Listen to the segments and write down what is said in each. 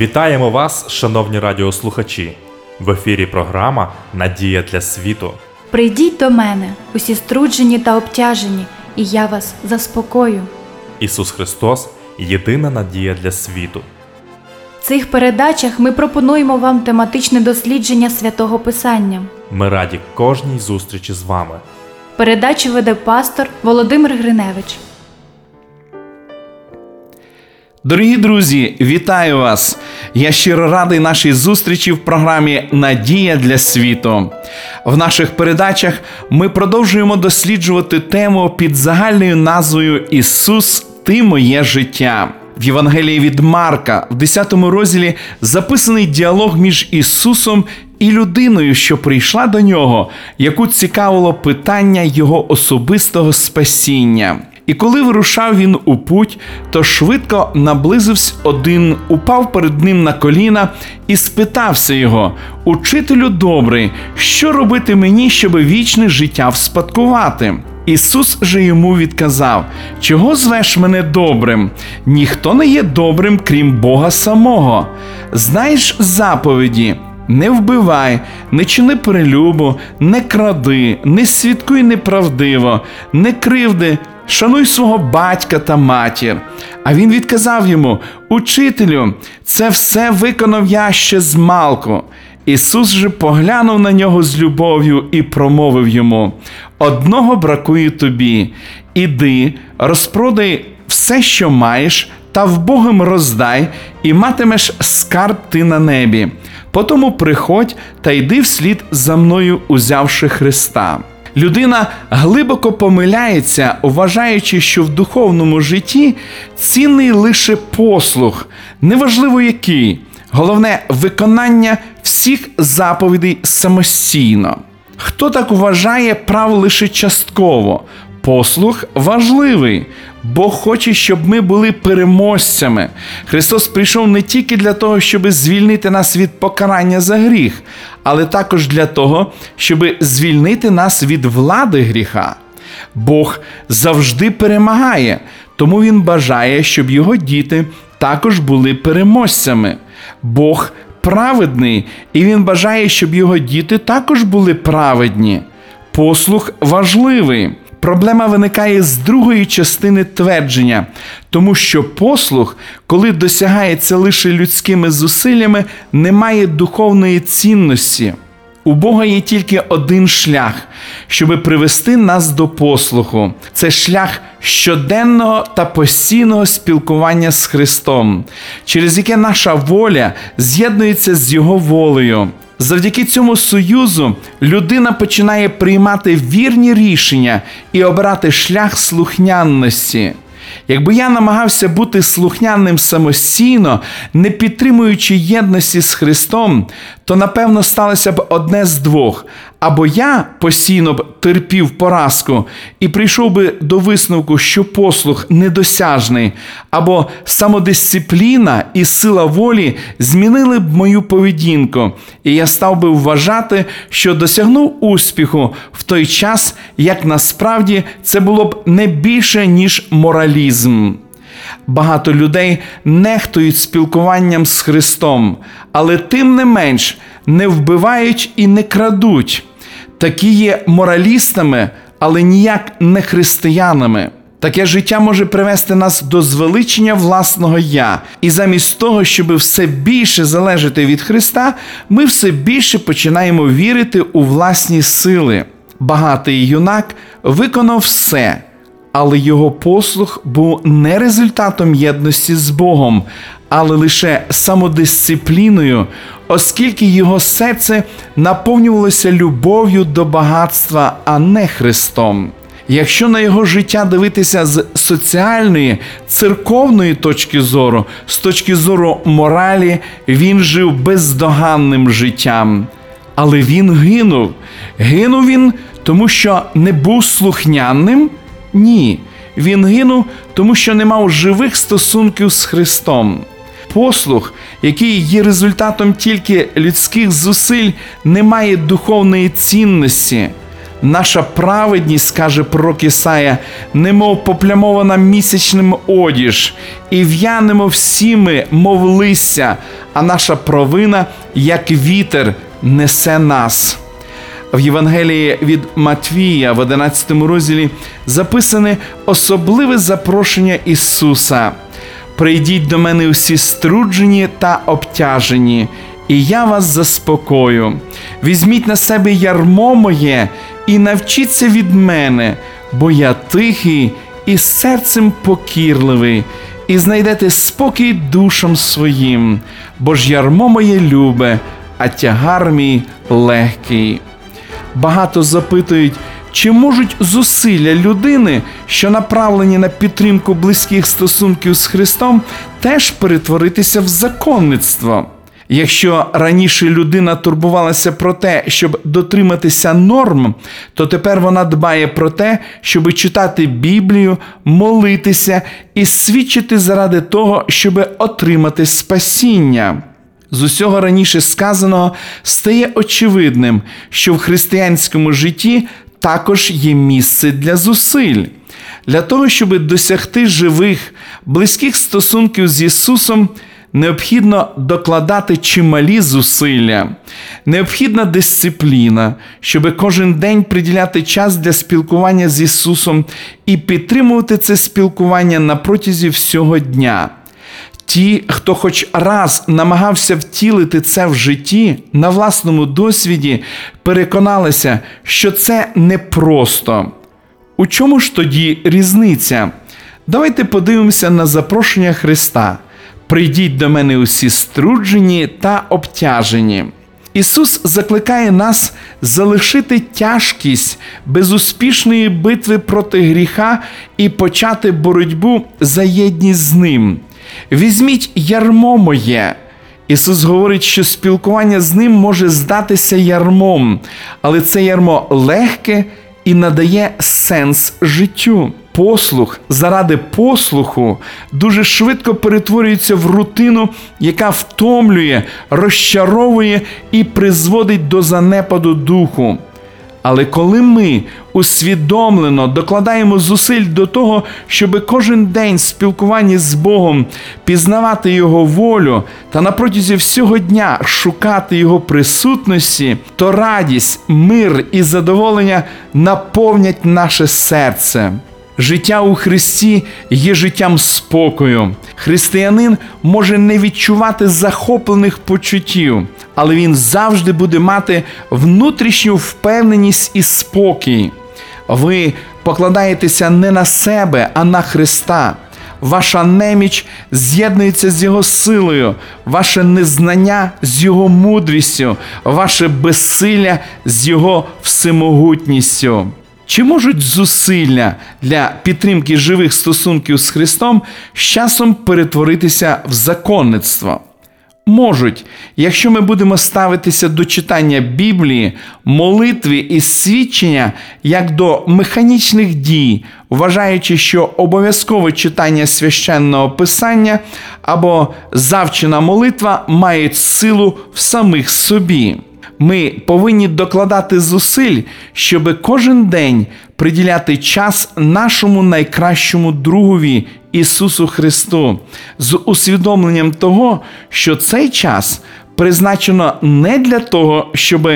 Вітаємо вас, шановні радіослухачі! В ефірі програма Надія для світу. Прийдіть до мене, усі струджені та обтяжені, і я вас заспокою. Ісус Христос єдина надія для світу. В цих передачах ми пропонуємо вам тематичне дослідження святого Писання. Ми раді кожній зустрічі з вами. Передачу веде пастор Володимир Гриневич. Дорогі друзі, вітаю вас! Я щиро радий нашій зустрічі в програмі Надія для світу. В наших передачах ми продовжуємо досліджувати тему під загальною назвою Ісус, Ти моє життя. В Євангелії від Марка, в 10 розділі, записаний діалог між Ісусом і людиною, що прийшла до нього, яку цікавило питання Його особистого спасіння. І коли вирушав він у путь, то швидко наблизився один, упав перед ним на коліна і спитався його: Учителю добрий, що робити мені, щоб вічне життя вспадкувати? Ісус же йому відказав: Чого звеш мене добрим? Ніхто не є добрим, крім Бога самого. Знаєш заповіді. Не вбивай, не чини перелюбу, не кради, не свідкуй неправдиво, не кривди, шануй свого батька та матір. А він відказав йому: Учителю, це все виконав я ще з малку. Ісус же поглянув на нього з любов'ю і промовив йому: Одного бракує тобі, іди, розпродай все, що маєш, та вбогим роздай, і матимеш скарб ти на небі. Потому приходь та йди вслід за мною, узявши Христа. Людина глибоко помиляється, вважаючи, що в духовному житті цінний лише послух, неважливо який, головне виконання всіх заповідей самостійно. Хто так вважає прав лише частково? Послух важливий, Бог хоче, щоб ми були переможцями. Христос прийшов не тільки для того, щоб звільнити нас від покарання за гріх, але також для того, щоб звільнити нас від влади гріха. Бог завжди перемагає, тому Він бажає, щоб його діти також були переможцями. Бог праведний, і Він бажає, щоб його діти також були праведні. Послух важливий. Проблема виникає з другої частини твердження, тому що послух, коли досягається лише людськими зусиллями, не має духовної цінності. У Бога є тільки один шлях, щоб привести нас до послуху. Це шлях щоденного та постійного спілкування з Христом, через яке наша воля з'єднується з Його волею. Завдяки цьому союзу людина починає приймати вірні рішення і обирати шлях слухняності. Якби я намагався бути слухняним самостійно, не підтримуючи єдності з Христом, то напевно сталося б одне з двох. Або я постійно б терпів поразку і прийшов би до висновку, що послух недосяжний, або самодисципліна і сила волі змінили б мою поведінку, і я став би вважати, що досягнув успіху в той час, як насправді це було б не більше, ніж моралізм. Багато людей нехтують спілкуванням з Христом, але тим не менш не вбивають і не крадуть. Такі є моралістами, але ніяк не християнами. Таке життя може привести нас до звеличення власного я, і замість того, щоб все більше залежати від Христа, ми все більше починаємо вірити у власні сили. Багатий юнак виконав все, але його послух був не результатом єдності з Богом, але лише самодисципліною, оскільки його серце наповнювалося любов'ю до багатства, а не Христом. Якщо на його життя дивитися з соціальної, церковної точки зору, з точки зору моралі, він жив бездоганним життям. Але він гинув. Гинув він, тому що не був слухняним? Ні. Він гинув, тому що не мав живих стосунків з Христом. Послух, який є результатом тільки людських зусиль, не має духовної цінності. Наша праведність, каже пророк Ісая, немов поплямована місячним одіж, і в'янемо всі ми, мов листя, а наша провина, як вітер, несе нас. В Євангелії від Матвія в 11 розділі записане особливе запрошення Ісуса. Прийдіть до мене усі струджені та обтяжені, і я вас заспокою. Візьміть на себе ярмо моє і навчіться від мене, бо я тихий і серцем покірливий, і знайдете спокій душам своїм, бо ж ярмо моє любе, а тягар мій легкий. Багато запитують, чи можуть зусилля людини, що направлені на підтримку близьких стосунків з Христом, теж перетворитися в законництво. Якщо раніше людина турбувалася про те, щоб дотриматися норм, то тепер вона дбає про те, щоб читати Біблію, молитися і свідчити заради того, щоб отримати спасіння. З усього раніше сказаного стає очевидним, що в християнському житті також є місце для зусиль. Для того, щоб досягти живих, близьких стосунків з Ісусом, необхідно докладати чималі зусилля, необхідна дисципліна, щоб кожен день приділяти час для спілкування з Ісусом і підтримувати це спілкування на протязі всього дня. Ті, хто хоч раз намагався втілити це в житті, на власному досвіді переконалися, що це непросто. У чому ж тоді різниця? Давайте подивимося на запрошення Христа. Прийдіть до мене усі струджені та обтяжені. Ісус закликає нас залишити тяжкість безуспішної битви проти гріха і почати боротьбу за єдність з Ним. Візьміть ярмо моє. Ісус говорить, що спілкування з ним може здатися ярмом, але це ярмо легке і надає сенс життю. Послух заради послуху дуже швидко перетворюється в рутину, яка втомлює, розчаровує і призводить до занепаду духу. Але коли ми усвідомлено докладаємо зусиль до того, щоб кожен день в спілкуванні з Богом пізнавати Його волю та на протязі всього дня шукати Його присутності, то радість, мир і задоволення наповнять наше серце. Життя у Христі є життям спокою. Християнин може не відчувати захоплених почуттів, але він завжди буде мати внутрішню впевненість і спокій. Ви покладаєтеся не на себе, а на Христа. Ваша неміч з'єднується з Його силою, ваше незнання з Його мудрістю, ваше безсилля з Його всемогутністю. Чи можуть зусилля для підтримки живих стосунків з Христом з часом перетворитися в законництво? Можуть, якщо ми будемо ставитися до читання Біблії, молитви і свідчення як до механічних дій, вважаючи, що обов'язкове читання священного писання або завчена молитва мають силу в самих собі. Ми повинні докладати зусиль, щоб кожен день приділяти час нашому найкращому другові Ісусу Христу з усвідомленням того, що цей час призначено не для того, щоб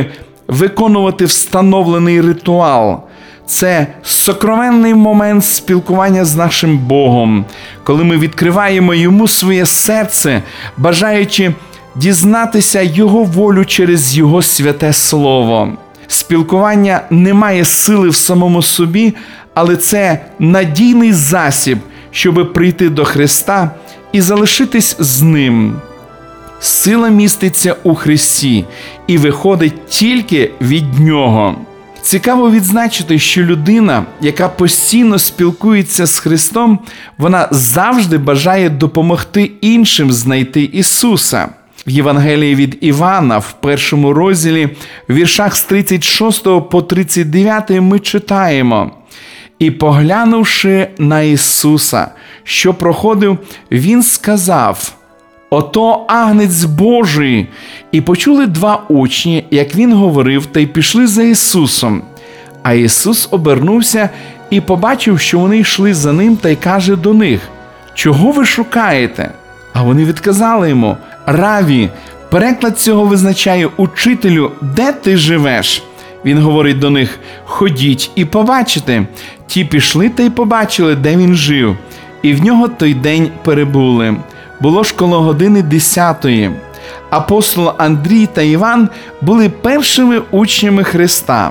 виконувати встановлений ритуал. Це сокровенний момент спілкування з нашим Богом, коли ми відкриваємо йому своє серце, бажаючи дізнатися Його волю через Його святе Слово. Спілкування не має сили в самому собі, але це надійний засіб, щоб прийти до Христа і залишитись з Ним. Сила міститься у Христі і виходить тільки від Нього. Цікаво відзначити, що людина, яка постійно спілкується з Христом, вона завжди бажає допомогти іншим знайти Ісуса. В Євангелії від Івана, в першому розділі, в віршах з 36 по 39 ми читаємо. І, поглянувши на Ісуса, що проходив, Він сказав: Ото агнець Божий. І почули два учні, як він говорив, та й пішли за Ісусом. А Ісус обернувся і побачив, що вони йшли за ним, та й каже до них: Чого ви шукаєте? А вони відказали йому: Раві, переклад цього визначає учителю, де ти живеш. Він говорить до них: Ходіть і побачите. Ті пішли та й побачили, де він жив, і в нього той день перебули. Було ж коло години десятої. Апостол Андрій та Іван були першими учнями Христа.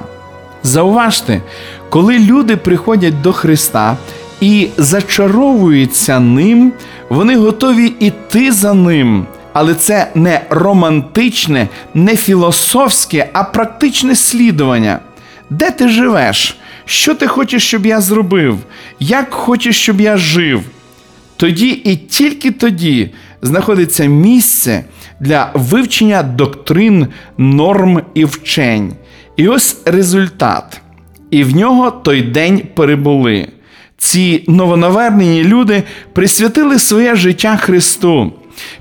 Зауважте, коли люди приходять до Христа і зачаровуються ним, вони готові йти за ним. Але це не романтичне, не філософське, а практичне слідування. Де ти живеш? Що ти хочеш, щоб я зробив? Як хочеш, щоб я жив? Тоді і тільки тоді знаходиться місце для вивчення доктрин, норм і вчень. І ось результат. І в нього той день перебули. Ці новонавернені люди присвятили своє життя Христу.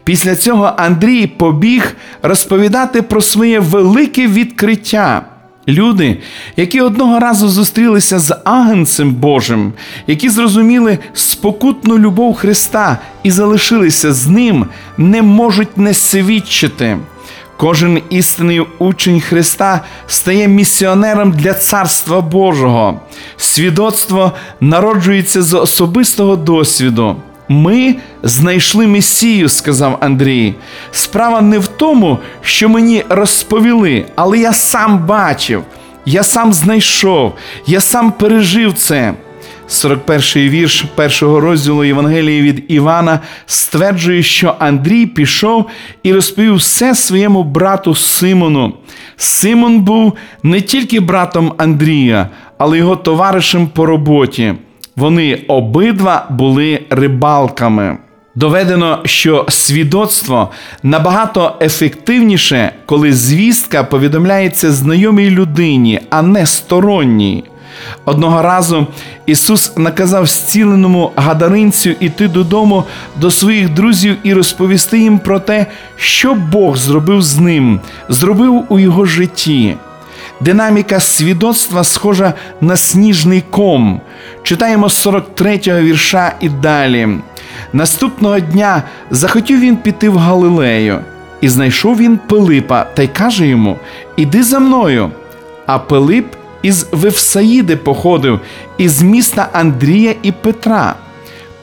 Після цього Андрій побіг розповідати про своє велике відкриття. Люди, які одного разу зустрілися з агнцем Божим, які зрозуміли спокутну любов Христа і залишилися з ним, не можуть не свідчити. Кожен істинний учень Христа стає місіонером для Царства Божого. Свідоцтво народжується з особистого досвіду. Ми знайшли Месію, сказав Андрій. Справа не в тому, що мені розповіли, але я сам бачив, я сам знайшов, я сам пережив це. 41-й вірш першого розділу Євангелії від Івана стверджує, що Андрій пішов і розповів все своєму брату Симону. Симон був не тільки братом Андрія, але його товаришем по роботі. Вони обидва були рибалками. Доведено, що свідоцтво набагато ефективніше, коли звістка повідомляється знайомій людині, а не сторонній. Одного разу Ісус наказав зціленому гадаринцю іти додому до своїх друзів і розповісти їм про те, що Бог зробив з ним, зробив у його житті. Динаміка свідоцтва схожа на сніжний ком. Читаємо з 43-го вірша і далі. Наступного дня захотів він піти в Галилею, і знайшов він Пилипа та й каже йому: Іди за мною. А Пилип із Вевсаїди походив, із міста Андрія і Петра.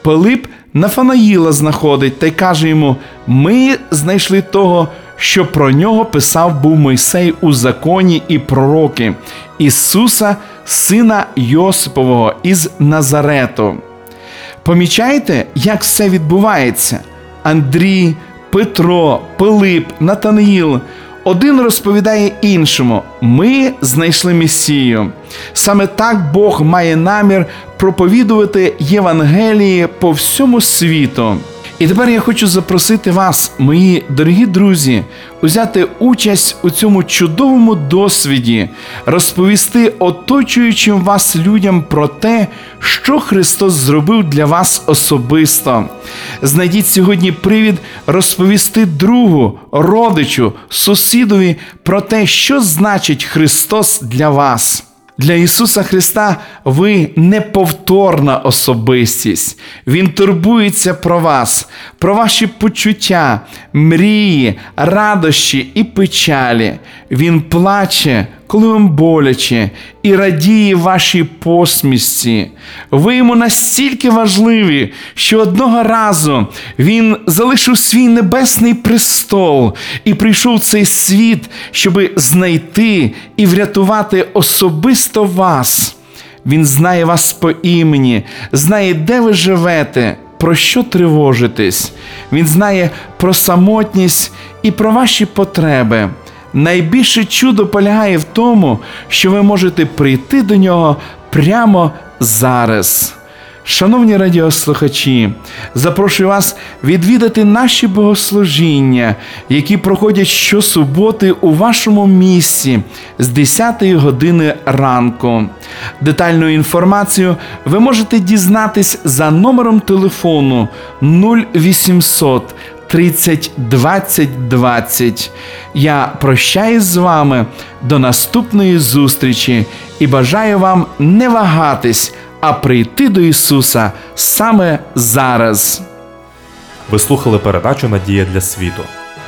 Пилип Нафанаїла знаходить та й каже йому: Ми знайшли того, що про нього писав був Мойсей у законі і пророки, Ісуса, сина Йосипового із Назарету. Помічаєте, як все відбувається? Андрій, Петро, Пилип, Натанаїл. Один розповідає іншому: ми знайшли Месію. Саме так Бог має намір проповідувати Євангелії по всьому світу. І тепер я хочу запросити вас, мої дорогі друзі, узяти участь у цьому чудовому досвіді, розповісти оточуючим вас людям про те, що Христос зробив для вас особисто. Знайдіть сьогодні привід розповісти другу, родичу, сусідові про те, що значить Христос для вас. Для Ісуса Христа ви неповторна особистість. Він турбується про вас, про ваші почуття, мрії, радощі і печалі. Він плаче, коли вам боляче, і радіє вашій посмішці. Ви йому настільки важливі, що одного разу він залишив свій небесний престол і прийшов в цей світ, щоби знайти і врятувати особисто вас. Він знає вас по імені, знає, де ви живете, про що тривожитесь. Він знає про самотність і про ваші потреби. Найбільше чудо полягає в тому, що ви можете прийти до нього прямо зараз. Шановні радіослухачі, запрошую вас відвідати наші богослужіння, які проходять щосуботи у вашому місці з 10 години ранку. Детальну інформацію ви можете дізнатись за номером телефону 0800 30 20 20. Я прощаюсь з вами до наступної зустрічі і бажаю вам не вагатись, а прийти до Ісуса саме зараз. Ви слухали передачу Надія для світу.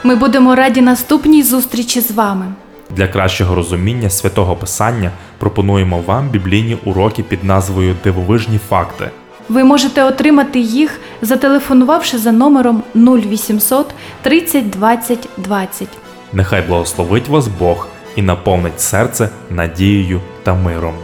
Ми будемо раді наступній зустрічі з вами. Для кращого розуміння святого Писання пропонуємо вам біблійні уроки під назвою Дивовижні факти. Ви можете отримати їх, зателефонувавши за номером 0800 30 20 20. Нехай благословить вас Бог і наповнить серце надією та миром.